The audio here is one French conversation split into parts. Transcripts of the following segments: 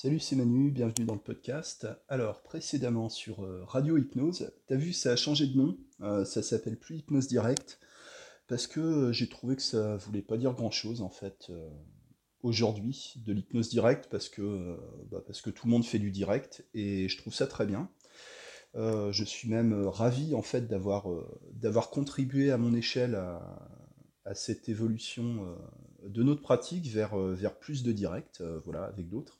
Salut, c'est Manu, bienvenue dans le podcast. Alors, précédemment sur euh, Radio Hypnose, t'as vu, ça a changé de nom, euh, ça s'appelle plus Hypnose Direct, parce que euh, j'ai trouvé que ça voulait pas dire grand-chose en fait aujourd'hui de l'hypnose direct, parce que, bah, parce que tout le monde fait du direct, et je trouve ça très bien. je suis même ravi en fait d'avoir d'avoir contribué à mon échelle à, à cette évolution de notre pratique vers, vers plus de direct, voilà, avec d'autres.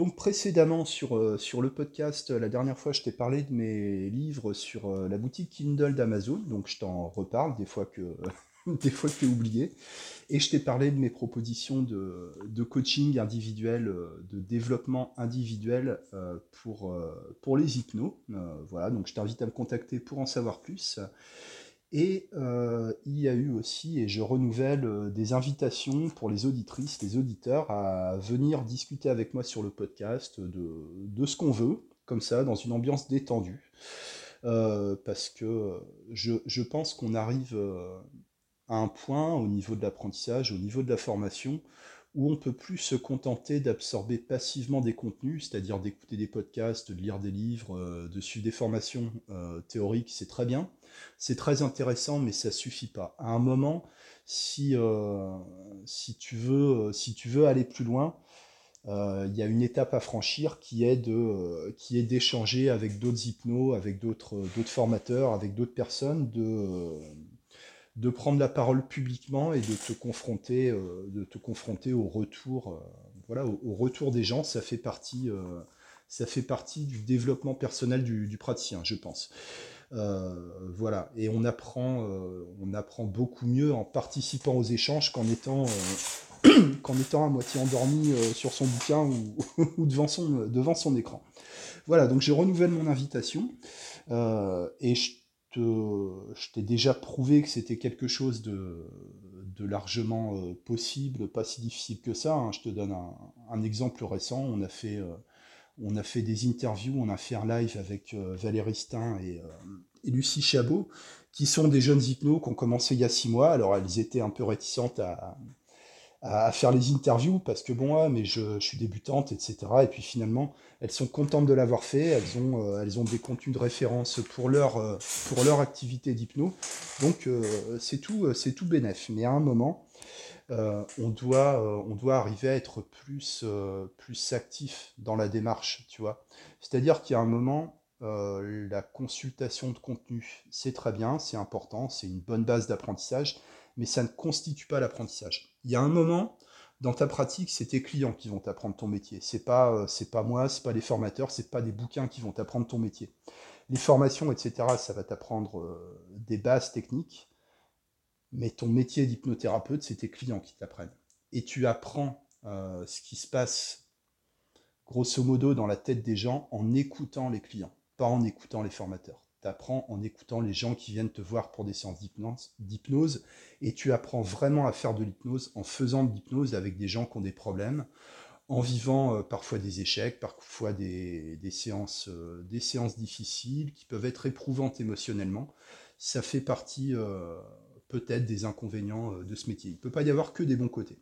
Donc précédemment sur, euh, sur le podcast, la dernière fois je t'ai parlé de mes livres sur euh, la boutique Kindle d'Amazon, donc je t'en reparle des fois que des fois tu oublié. Et je t'ai parlé de mes propositions de, de, coaching individuel, euh, de développement individuel pour, pour les hypnos. voilà, donc je t'invite à me contacter pour en savoir plus. Et euh, il y a eu aussi, et je renouvelle, euh, des invitations pour les auditrices, les auditeurs, à venir discuter avec moi sur le podcast de, ce qu'on veut, comme ça, dans une ambiance détendue. Euh, parce que je, pense qu'on arrive à un point au niveau de l'apprentissage, au niveau de la formation, où on peut plus se contenter d'absorber passivement des contenus, c'est-à-dire d'écouter des podcasts, de lire des livres, de suivre des formations théoriques, c'est très bien c'est très intéressant, mais ça suffit pas. À un moment, si, euh, tu, veux, euh, aller plus loin, euh, il y a une étape à franchir qui est d'échanger avec d'autres hypnos, avec d'autres formateurs, avec d'autres personnes, de de prendre la parole publiquement et de te confronter de te confronter au retour voilà au, retour des gens. Ça fait partie ça fait partie du développement personnel du, praticien, je pense. Euh, voilà, et on apprend, euh, on apprend beaucoup mieux en participant aux échanges qu'en étant, euh, qu'en étant à moitié endormi sur son bouquin ou, devant, son, devant son écran. Voilà, donc je renouvelle mon invitation et je je t'ai déjà prouvé que c'était quelque chose de, largement possible, pas si difficile que ça. Hein. Je te donne un, exemple récent. On a fait on a fait des interviews, on a fait un live avec euh, Valérie Stein euh, et, Lucie Chabot, qui sont des jeunes hypnos qui ont commencé il y a six mois. Alors elles étaient un peu réticentes à, faire les interviews parce que bon, mais je, suis débutante, etc. Et puis finalement, elles sont contentes de l'avoir fait. Elles ont, euh, elles ont des contenus de référence pour leur, pour leur activité d'hypno. Donc c'est tout, c'est tout bénef. Mais à un moment, euh, on, doit, euh, on doit arriver à être plus, euh, plus actif dans la démarche, tu vois. C'est-à-dire qu'il y a un moment, la consultation de contenu, c'est très bien, c'est important, c'est une bonne base d'apprentissage, mais ça ne constitue pas l'apprentissage. Il y a un moment, dans ta pratique, c'est tes clients qui vont t'apprendre ton métier. C'est pas, c'est pas moi, c'est pas les formateurs, c'est pas des bouquins qui vont t'apprendre ton métier. Les formations, etc., ça va t'apprendre des bases techniques, mais ton métier d'hypnothérapeute, c'est tes clients qui t'apprennent. Et tu apprends euh, ce qui se passe, grosso modo, dans la tête des gens en écoutant les clients, pas en écoutant les formateurs. Tu apprends en écoutant les gens qui viennent te voir pour des séances d'hypnose, et tu apprends vraiment à faire de l'hypnose en faisant de l'hypnose avec des gens qui ont des problèmes, en vivant euh, parfois des échecs, parfois des, séances, euh, des séances difficiles qui peuvent être éprouvantes émotionnellement. Ça fait partie peut-être des inconvénients euh, de ce métier. Il ne peut pas y avoir que des bons côtés.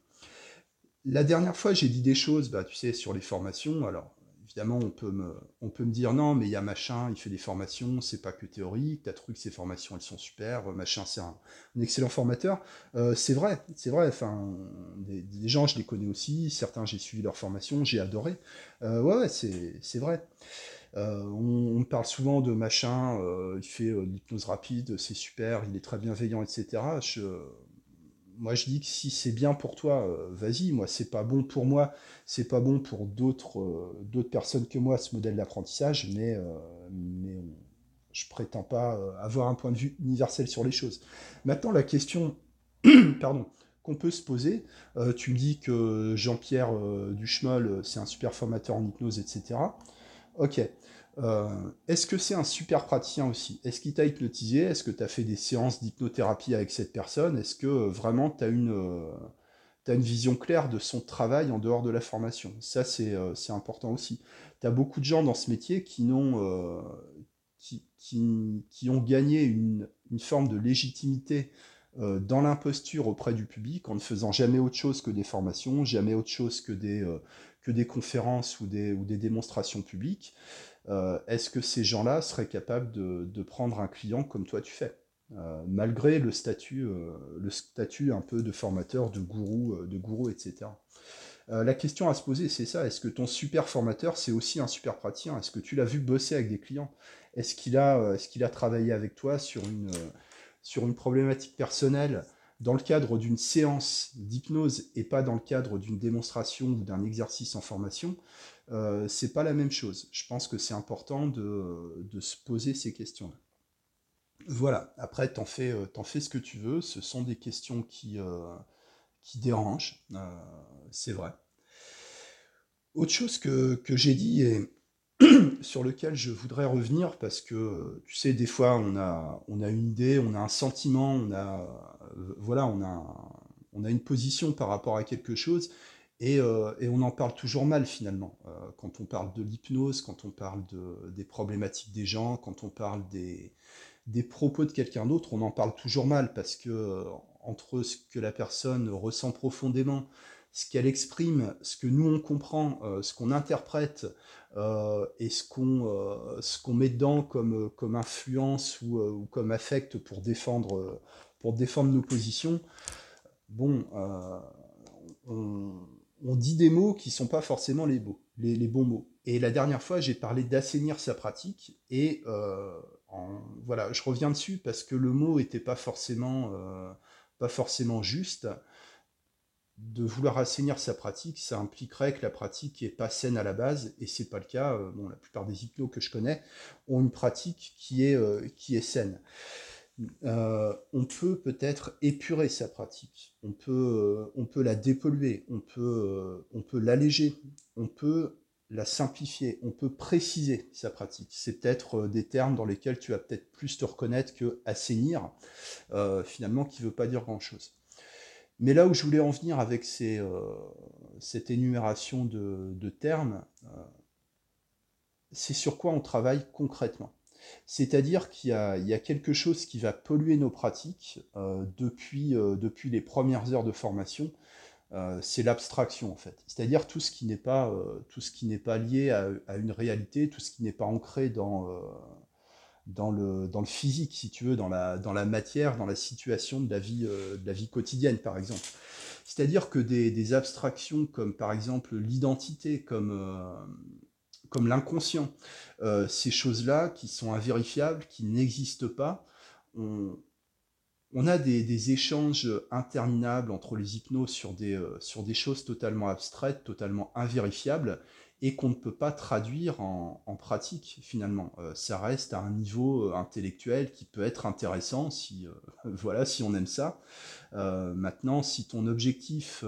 La dernière fois, j'ai dit des choses, bah, tu sais, sur les formations. Alors, on peut me, on dire non, mais il y a machin, il fait des formations, c'est pas que théorique, t'as que ces formations, elles sont super, machin, c'est un, excellent formateur. Euh, c'est vrai, c'est vrai, enfin, des, gens, je les connais aussi, certains, j'ai suivi leur formation, j'ai adoré. Euh, ouais, ouais c'est vrai. Euh, on, parle souvent de machin, euh, il fait euh, l'hypnose rapide, c'est super, il est très bienveillant, etc. moi, je dis que si c'est bien pour toi, vas-y. Moi, c'est pas bon pour moi, c'est pas bon pour d'autres d'autres personnes que moi ce modèle d'apprentissage, mais, mais je prétends pas avoir un point de vue universel sur les choses. Maintenant, la question, pardon, qu'on peut se poser, tu me dis que Jean-Pierre Duchemol, c'est un super formateur en hypnose, etc. Ok. Euh, est-ce que c'est un super praticien aussi? Est-ce qu'il t'a hypnotisé? Est-ce que tu as fait des séances d'hypnothérapie avec cette personne? Est-ce que euh, vraiment tu as une, euh, une vision claire de son travail en dehors de la formation? Ça, c'est important aussi. Tu as beaucoup de gens dans ce métier qui, ont gagné une, forme de légitimité dans l'imposture auprès du public en ne faisant jamais autre chose que des formations, jamais autre chose que des, conférences ou des démonstrations publiques, est-ce que ces gens-là seraient capables de, prendre un client comme toi tu fais? Malgré le statut, le statut un peu de formateur, de gourou, de gourou etc. la question à se poser, c'est ça. Est-ce que ton super formateur, c'est aussi un super praticien? Est-ce que tu l'as vu bosser avec des clients? Est-ce qu'il a, est qu'il a travaillé avec toi sur une, sur une problématique personnelle dans le cadre d'une séance d'hypnose et pas dans le cadre d'une démonstration ou d'un exercice en formation, euh, c'est pas la même chose. Je pense que c'est important de, se poser ces questions-là. Voilà, après, t'en fais, euh, fais ce que tu veux, ce sont des questions qui, euh, qui dérangent, c'est vrai. Autre chose que, que j'ai dit, et sur lequel je voudrais revenir parce que tu sais des fois on a on a une idée, on a un sentiment, on a voilà on a on a une position par rapport à quelque chose et, euh, et on en parle toujours mal finalement. Euh, quand on parle de l'hypnose, quand on parle de, des problématiques des gens, quand on parle des propos de quelqu'un d'autre, on en parle toujours mal parce que entre ce que la personne ressent profondément ce qu'elle exprime, ce que nous on comprend, ce qu'on interprète, euh, et ce qu'on euh, met dedans comme, comme influence ou, euh, ou, comme affect pour défendre, pour défendre nos positions, bon, on, on, dit des mots qui sont pas forcément les, beaux, les, bons mots. Et la dernière fois, j'ai parlé d'assainir sa pratique, et en, voilà, je reviens dessus parce que le mot était pas forcément, pas forcément juste de vouloir assainir sa pratique, ça impliquerait que la pratique n'est pas saine à la base, et c'est pas le cas. Euh, bon, la plupart des hypnos que je connais ont une pratique euh, qui est saine. Euh, on peut peut-être épurer sa pratique, on peut, peut la dépolluer, on peut, on peut l'alléger, on peut la simplifier, on peut préciser sa pratique. C'est peut-être des termes dans lesquels tu vas peut-être plus te reconnaître que assainir, finalement, qui ne veut pas dire grand-chose. Mais là où je voulais en venir avec euh, cette énumération de, termes, euh, c'est sur quoi on travaille concrètement. C'est-à-dire qu'il y, a quelque chose qui va polluer nos pratiques euh, depuis, les premières heures de formation, c'est l'abstraction en fait. C'est-à-dire tout ce qui n'est pas, pas lié à, une réalité, tout ce qui n'est pas ancré dans, dans le, dans le physique, si tu veux, dans la, dans la matière, dans la situation de la vie, euh, de la vie quotidienne, par exemple. C'est-à-dire que des, des, abstractions comme, par exemple, l'identité, comme, euh, comme l'inconscient, euh, ces choses-là qui sont invérifiables, qui n'existent pas, on, a des, échanges interminables entre les hypnoses sur des, sur des choses totalement abstraites, totalement invérifiables, et qu'on ne peut pas traduire en, pratique finalement. Euh, ça reste à un niveau euh, intellectuel qui peut être intéressant si, euh, voilà, si on aime ça. maintenant, si ton objectif,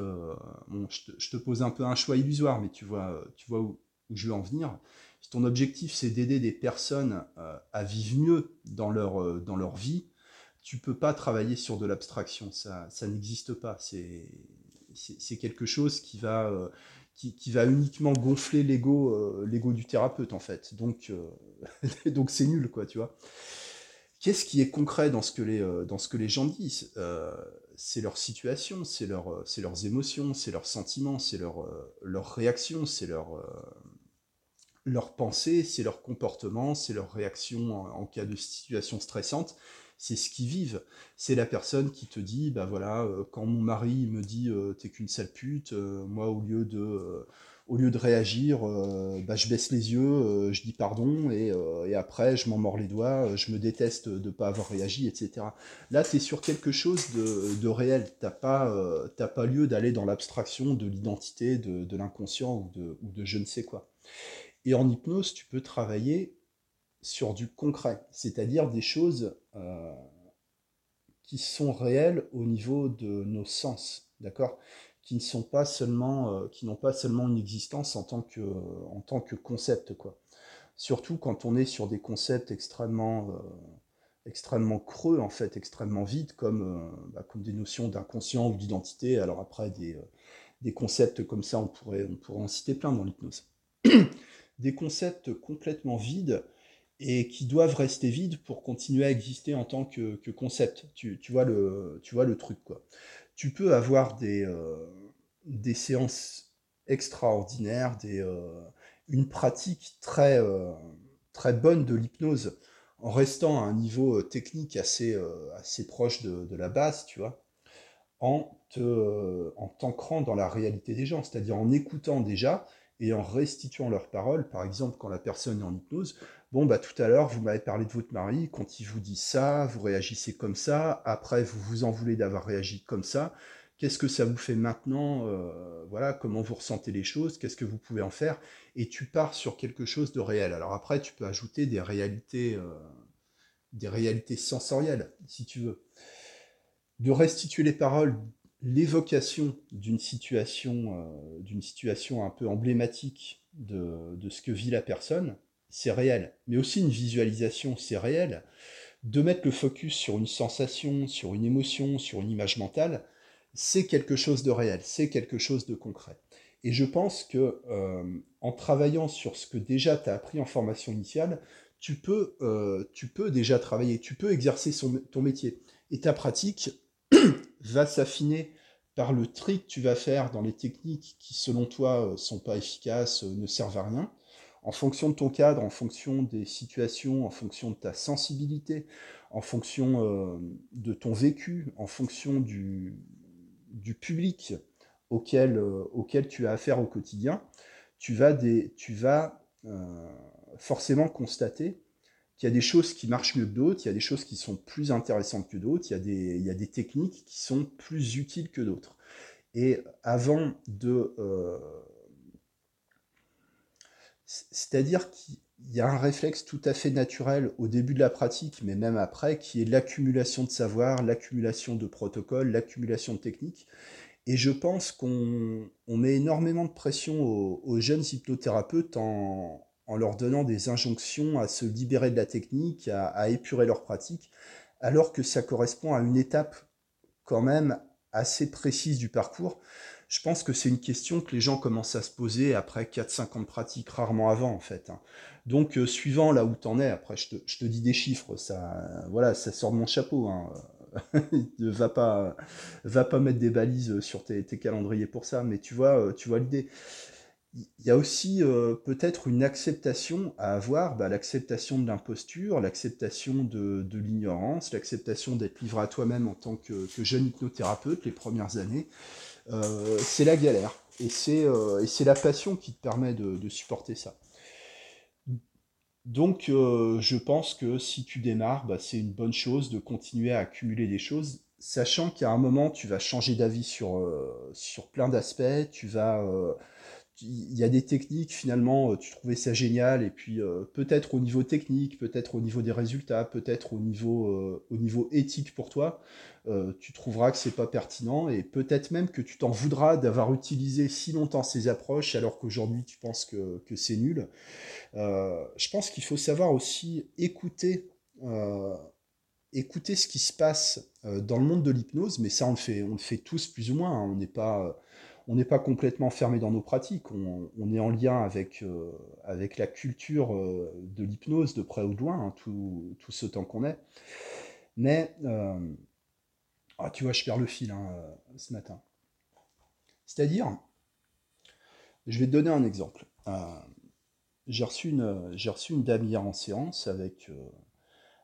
bon, je te, pose un peu un choix illusoire, mais tu vois, tu vois où, je veux en venir. Si ton objectif c'est d'aider des personnes à vivre mieux dans leur, dans leur vie, tu peux pas travailler sur de l'abstraction, ça, ça n'existe pas. C'est quelque chose qui va qui, va uniquement gonfler l'ego euh, du thérapeute en fait. Donc euh, c'est nul quoi, tu vois. Qu'est-ce qui est concret dans ce que les euh, dans ce que les gens disent? C'est leur situation, c'est leur leurs émotions, c'est leurs sentiments, c'est leur leurs réactions, c'est leur leurs pensées, c'est leur comportement, c'est leur réaction en, cas de situation stressante c'est ce qu'ils vivent. C'est la personne qui te dit, bah voilà, euh, quand mon mari me dit euh, t'es qu'une sale pute, euh, moi au lieu de au lieu de réagir, bah, je baisse les yeux, je dis pardon, et, après je m'en mords les doigts, je me déteste de ne pas avoir réagi, etc. Là, tu sur quelque chose de, réel. Tu n'as pas, pas lieu d'aller dans l'abstraction de l'identité, de, l'inconscient ou de, ou de je ne sais quoi. Et en hypnose, tu peux travailler sur du concret, c'est-à-dire des choses euh, qui sont réelles au niveau de nos sens, d'accord? Qui ne pas seulement, euh, n'ont pas seulement une existence en tant que, en tant que concept, quoi. Surtout quand on est sur des concepts extrêmement, euh, extrêmement creux, en fait, extrêmement vides, comme, bah, comme des notions d'inconscient ou d'identité. Alors après, des, des concepts comme ça, on pourrait, on pourrait en citer plein dans l'hypnose. des concepts complètement vides et qui doivent rester vides pour continuer à exister en tant que, concept. Tu, vois le, truc. Tu peux avoir des, euh, des séances extraordinaires, une pratique très, très bonne de l'hypnose, en restant à un niveau technique assez, proche de, de, la base, tu vois, en t'ancrant dans la réalité des gens, c'est-à-dire en écoutant déjà et en restituant leurs paroles, par exemple quand la personne est en hypnose, bon bah tout à l'heure vous m'avez parlé de votre mari, quand il vous dit ça, vous réagissez comme ça, après vous vous en voulez d'avoir réagi comme ça, qu'est-ce que ça vous fait maintenant, euh, voilà, comment vous ressentez les choses, qu'est-ce que vous pouvez en faire, et tu pars sur quelque chose de réel. Alors après tu peux ajouter des réalités, euh, des réalités sensorielles, si tu veux. De restituer les paroles l'évocation d'une situation, euh, d'une situation un peu emblématique de, ce que vit la personne, c'est réel. Mais aussi une visualisation, c'est réel. De mettre le focus sur une sensation, sur une émotion, sur une image mentale, c'est quelque chose de réel, c'est quelque chose de concret. Et je pense que euh, en travaillant sur ce que déjà tu as appris en formation initiale, tu peux, euh, tu peux déjà travailler, tu peux exercer ton métier. Et ta pratique, va s'affiner par le tri que tu vas faire dans les techniques qui, selon toi, euh, sont pas efficaces, euh, ne servent à rien, en fonction de ton cadre, en fonction des situations, en fonction de ta sensibilité, en fonction euh, de ton vécu, en fonction du, du public auquel, auquel tu as affaire au quotidien, tu vas, des, tu vas forcément constater il y a des choses qui marchent mieux que d'autres, il y a des choses qui sont plus intéressantes que d'autres, il, y a des, il y a des techniques qui sont plus utiles que d'autres. Et avant de... Euh, c'est-à-dire qu'il y a un réflexe tout à fait naturel au début de la pratique, mais même après, qui est l'accumulation de savoir, l'accumulation de protocoles, l'accumulation de techniques. Et je pense qu'on met énormément de pression aux, aux jeunes hypnothérapeutes en, en leur donnant des injonctions à se libérer de la technique, à, épurer leur pratique, alors que ça correspond à une étape quand même assez précise du parcours. Je pense que c'est une question que les gens commencent à se poser après 4-5 ans de pratique, rarement avant en fait. Hein. Donc euh, suivant là où tu en es, après je te, dis des chiffres, ça, voilà, ça sort de mon chapeau. Hein. va pas, mettre des balises sur tes, calendriers pour ça, mais tu vois, euh, tu vois l'idée il y a aussi euh, peut-être une acceptation à avoir, bah, l'acceptation de l'imposture, l'acceptation de, l'ignorance, l'acceptation d'être livré à toi-même en tant que, jeune hypnothérapeute les premières années. Euh, c'est la galère euh, et c'est la passion qui te permet de, supporter ça. Donc je pense que si tu démarres, bah, c'est une bonne chose de continuer à accumuler des choses, sachant qu'à un moment tu vas changer d'avis sur, sur plein d'aspects, tu vas il y a des techniques, finalement, euh, tu trouvais ça génial, et puis euh, peut-être au niveau technique, peut-être au niveau des résultats, peut-être au niveau, euh, au niveau éthique pour toi, tu trouveras que c'est pas pertinent, et peut-être même que tu t'en voudras d'avoir utilisé si longtemps ces approches, alors qu'aujourd'hui tu penses que, que c'est nul. je pense qu'il faut savoir aussi écouter écouter ce qui se passe dans le monde de l'hypnose, mais ça on le fait, on le fait tous plus ou moins. Hein. on n'est pas, on n'est pas complètement fermé dans nos pratiques, on, est en lien avec, euh, avec la culture euh, de l'hypnose de près ou de loin, hein, tout, ce temps qu'on est. Mais, euh, ah, tu vois, je perds le fil hein, ce matin. C'est-à-dire, je vais te donner un exemple. j'ai reçu, une, reçu une dame hier en séance avec,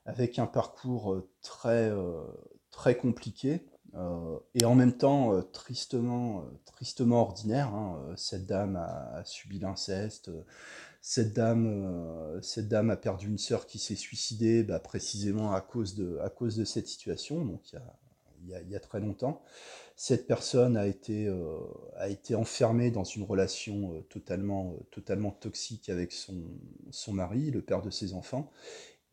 avec un parcours très, très compliqué et en même temps euh, tristement, euh, tristement ordinaire. Hein, cette dame a, subi l'inceste, cette dame, cette dame a perdu une sœur qui s'est suicidée bah, précisément à cause, de, à cause de cette situation, donc il y a, y a, très longtemps. Cette personne a été, a été enfermée dans une relation totalement, totalement toxique avec son, son mari, le père de ses enfants.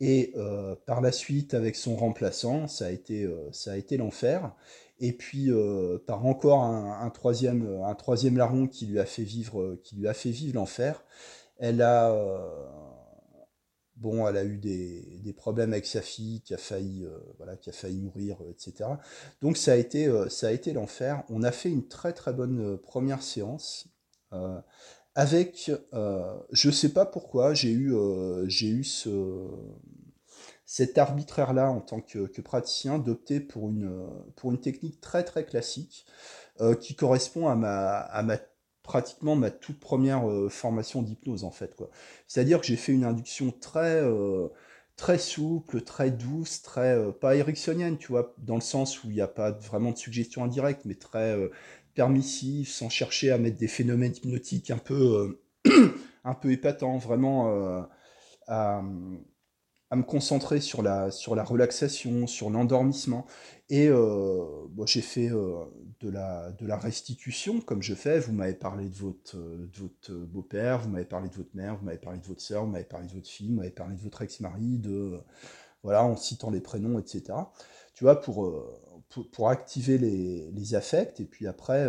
Et euh, par la suite, avec son remplaçant, ça a été, euh, été l'enfer. Et puis euh, par encore un, troisième, un troisième larron qui lui a fait vivre, qui lui a fait vivre l'enfer. Elle a, bon, elle a eu des, des, problèmes avec sa fille qui a failli, voilà, qui a failli mourir, etc. Donc ça a été, ça été l'enfer. On a fait une très très bonne première séance avec, euh, je sais pas pourquoi, j'ai eu, euh, j'ai eu ce, cet arbitraire-là en tant que, praticien d'opter pour une, pour une technique très très classique euh, qui correspond à ma, à ma pratiquement ma toute première formation d'hypnose en fait. C'est-à-dire que j'ai fait une induction très, très souple, très douce, très pas ericksonienne, tu vois, dans le sens où il n'y a pas vraiment de suggestion indirecte, mais très permissive, sans chercher à mettre des phénomènes hypnotiques un peu, un peu épatants, vraiment à me concentrer sur la, sur la relaxation, sur l'endormissement. Et euh, j'ai fait euh, de, la, de la restitution, comme je fais. Vous m'avez parlé de votre, de votre beau-père, vous m'avez parlé de votre mère, vous m'avez parlé de votre soeur, vous m'avez parlé de votre fille, vous m'avez parlé de votre ex-mari, de, voilà, en citant les prénoms, etc. Tu vois, pour, euh, pour, activer les, les, affects. Et puis après,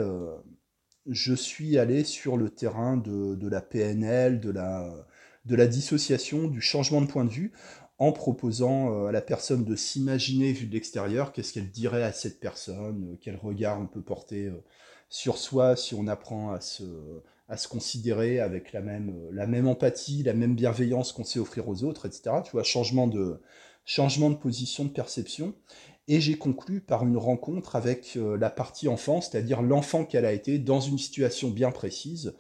je suis allé sur le terrain de, de la PNL, de la de la dissociation, du changement de point de vue, en proposant euh, à la personne de s'imaginer vu de l'extérieur qu'est-ce qu'elle dirait à cette personne, euh, quel regard on peut porter euh, sur soi si on apprend à se, considérer avec la même, empathie, la même bienveillance qu'on sait offrir aux autres, etc. Tu vois, changement de, changement de position, de perception. Et j'ai conclu par une rencontre avec la partie enfant, c'est-à-dire l'enfant qu'elle a été dans une situation bien précise.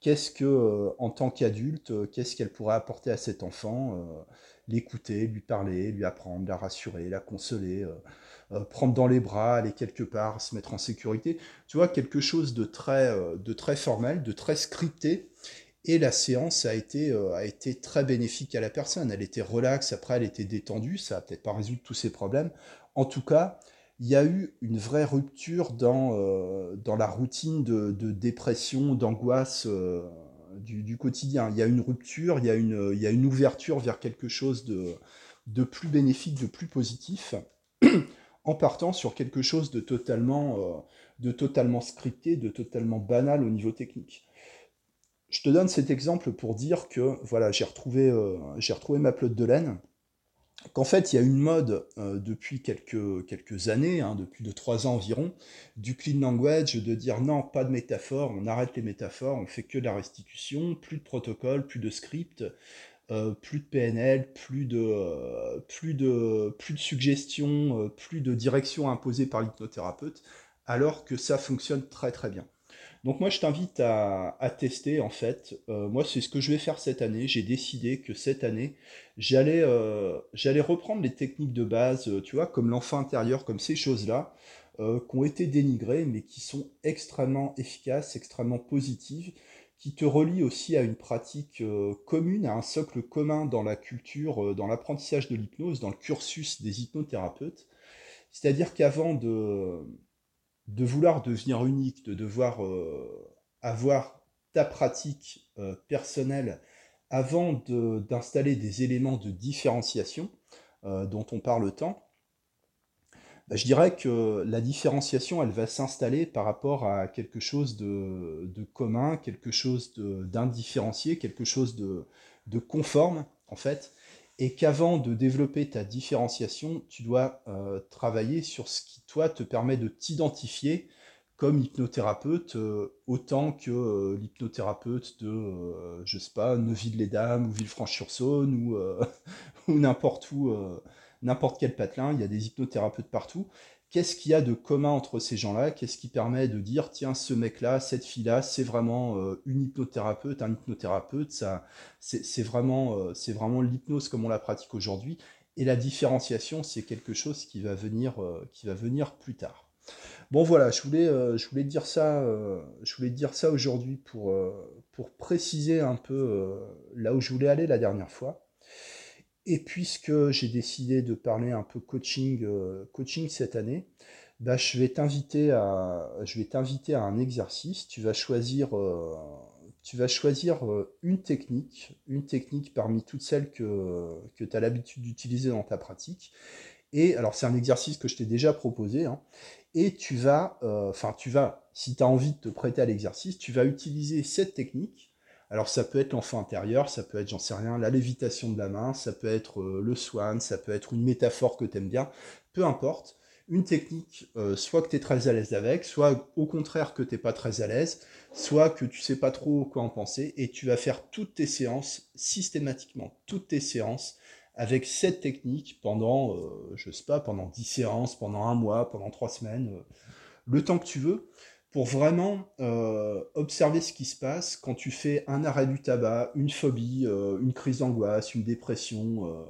Qu'est-ce que, en tant qu'adulte, qu'est-ce qu'elle pourrait apporter à cet enfant l'écouter, lui parler, lui apprendre, la rassurer, la consoler, euh, euh, prendre dans les bras, aller quelque part, se mettre en sécurité. Tu vois, quelque chose de très, euh, de très formel, de très scripté. Et la séance a été, a été très bénéfique à la personne. Elle était relaxe, après elle était détendue, ça n'a peut-être pas résolu tous ses problèmes. En tout cas, il y a eu une vraie rupture dans, dans la routine de dépression, d'angoisse du, quotidien. Il y a une rupture, il y a une, il y une ouverture vers quelque chose de, de plus bénéfique, de plus positif, en partant sur quelque chose de totalement, euh, de totalement scripté, de totalement banal au niveau technique. Je te donne cet exemple pour dire que voilà, j'ai retrouvé, euh, j'ai retrouvé ma pelote de laine qu'en fait, il y a une mode euh, depuis quelques, quelques années, hein, depuis de trois ans environ, du clean language, de dire non, pas de métaphore, on arrête les métaphores, on fait que de la restitution, plus de protocole, plus de script, euh, plus de PNL, plus de, euh, plus de, plus de suggestions, plus de direction imposée par l'hypnothérapeute, alors que ça fonctionne très très bien. Donc moi, je t'invite à, tester, en fait. Euh, moi, c'est ce que je vais faire cette année. J'ai décidé que cette année, j'allais euh, reprendre les techniques de base, euh, tu vois, comme l'enfant intérieur, comme ces choses-là, qui ont été dénigrées, mais qui sont extrêmement efficaces, extrêmement positives, qui te relient aussi à une pratique commune, à un socle commun dans la culture, dans l'apprentissage de l'hypnose, dans le cursus des hypnothérapeutes. C'est-à-dire qu'avant de de vouloir devenir unique, de devoir euh, avoir ta pratique euh, personnelle avant d'installer des éléments de différenciation euh, dont on parle tant, bah, je dirais que la différenciation, elle va s'installer par rapport à quelque chose de, commun, quelque chose d'indifférencié, quelque chose de, de, conforme, en fait, et qu'avant de développer ta différenciation, tu dois euh, travailler sur ce qui, toi, te permet de t'identifier comme hypnothérapeute, euh, autant que euh, l'hypnothérapeute de, je sais pas, Neuville-les-Dames ou Villefranche-sur-Saône ou, n'importe où, n'importe quel patelin, il y a des hypnothérapeutes partout. Qu'est-ce qu'il y a de commun entre ces gens-là? Qu'est-ce qui permet de dire, tiens, ce mec-là, cette fille-là, c'est vraiment euh, une hypnothérapeute, un hypnothérapeute, ça, c'est vraiment, euh, c'est vraiment l'hypnose comme on la pratique aujourd'hui. Et la différenciation, c'est quelque chose qui va venir, euh, qui va venir plus tard. Bon voilà, je voulais, voulais dire ça, voulais dire ça aujourd'hui pour, pour préciser un peu là où je voulais aller la dernière fois. Et puisque j'ai décidé de parler un peu coaching, euh, coaching cette année, bah, je vais t'inviter à, je vais t'inviter à un exercice. Tu vas choisir, euh, tu vas choisir euh, une technique, une technique parmi toutes celles que, que tu as l'habitude d'utiliser dans ta pratique. Et alors c'est un exercice que je t'ai déjà proposé. Hein, et tu vas, enfin tu vas, si tu as envie de te prêter à l'exercice, tu vas utiliser cette technique alors ça peut être l'enfant intérieur, ça peut être, j'en sais rien, la lévitation de la main, ça peut être euh, le swan, ça peut être une métaphore que tu aimes bien, peu importe. Une technique, euh, soit que tu es très à l'aise avec, soit au contraire que tu pas très à l'aise, soit que tu sais pas trop quoi en penser, et tu vas faire toutes tes séances, systématiquement, toutes tes séances, avec cette technique pendant, euh, je sais pas, pendant 10 séances, pendant un mois, pendant trois semaines, le temps que tu veux pour vraiment observer ce qui se passe quand tu fais un arrêt du tabac, une phobie, une crise d'angoisse, une dépression,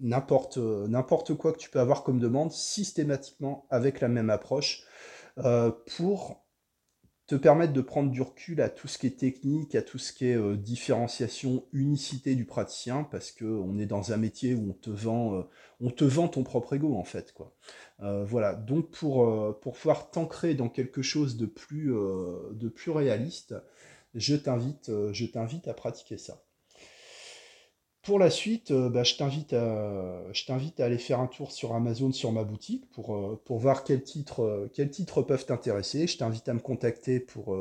n'importe n'importe quoi que tu peux avoir comme demande, systématiquement avec la même approche, pour te permettre de prendre du recul à tout ce qui est technique, à tout ce qui est euh, différenciation, unicité du praticien, parce qu'on est dans un métier où on te vend, euh, on te vend ton propre ego en fait. Quoi. Euh, voilà, donc pour, pour pouvoir t'ancrer dans quelque chose de plus, de plus réaliste, je t'invite, je t'invite à pratiquer ça. Pour la suite, euh, bah, je t'invite à, aller faire un tour sur Amazon, sur ma boutique, pour, euh, voir quels titres, euh, quels titres peuvent t'intéresser. Je t'invite à me contacter pour,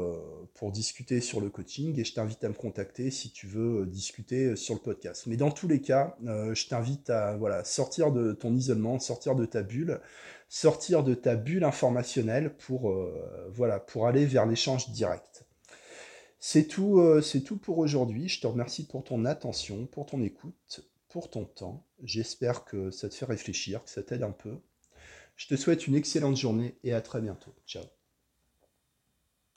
discuter sur le coaching et je t'invite à me contacter si tu veux discuter sur le podcast. Mais dans tous les cas, je t'invite à sortir de ton isolement, sortir de ta bulle, sortir de ta bulle informationnelle pour, voilà, pour aller vers l'échange direct. C'est tout, euh, c'est tout pour aujourd'hui. Je te remercie pour ton attention, pour ton écoute, pour ton temps. J'espère que ça te fait réfléchir, que ça t'aide un peu. Je te souhaite une excellente journée et à très bientôt. Ciao.